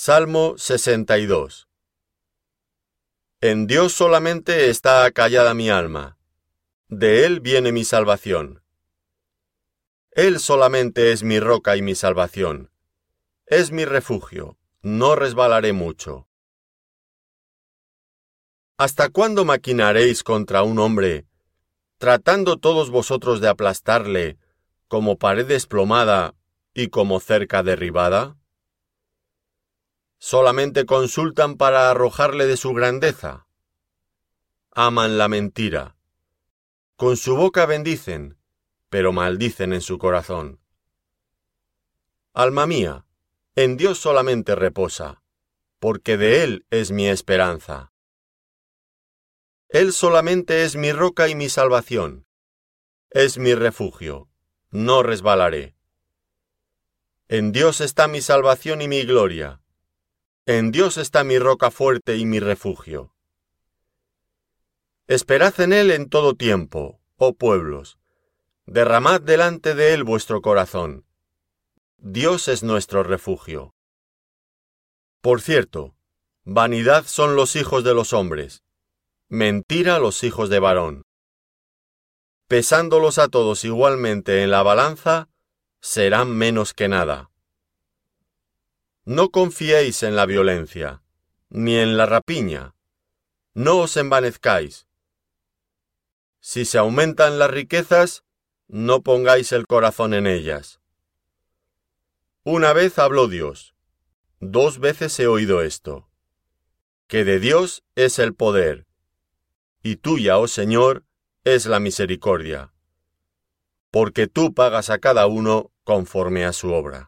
Salmo 62 En Dios solamente está acallada mi alma, de Él viene mi salvación. Él solamente es mi roca y mi salvación, es mi refugio, no resbalaré mucho. ¿Hasta cuándo maquinaréis contra un hombre, tratando todos vosotros de aplastarle como pared desplomada y como cerca derribada? Solamente consultan para arrojarle de su grandeza. Aman la mentira. Con su boca bendicen, pero maldicen en su corazón. Alma mía, en Dios solamente reposa, porque de Él es mi esperanza. Él solamente es mi roca y mi salvación. Es mi refugio, no resbalaré. En Dios está mi salvación y mi gloria en Dios está mi roca fuerte y mi refugio. Esperad en Él en todo tiempo, oh pueblos. Derramad delante de Él vuestro corazón. Dios es nuestro refugio. Por cierto, vanidad son los hijos de los hombres, mentira los hijos de varón. Pesándolos a todos igualmente en la balanza, serán menos que nada. No confiéis en la violencia, ni en la rapiña. No os envanezcáis. Si se aumentan las riquezas, no pongáis el corazón en ellas. Una vez habló Dios, dos veces he oído esto, que de Dios es el poder, y tuya, oh Señor, es la misericordia, porque tú pagas a cada uno conforme a su obra.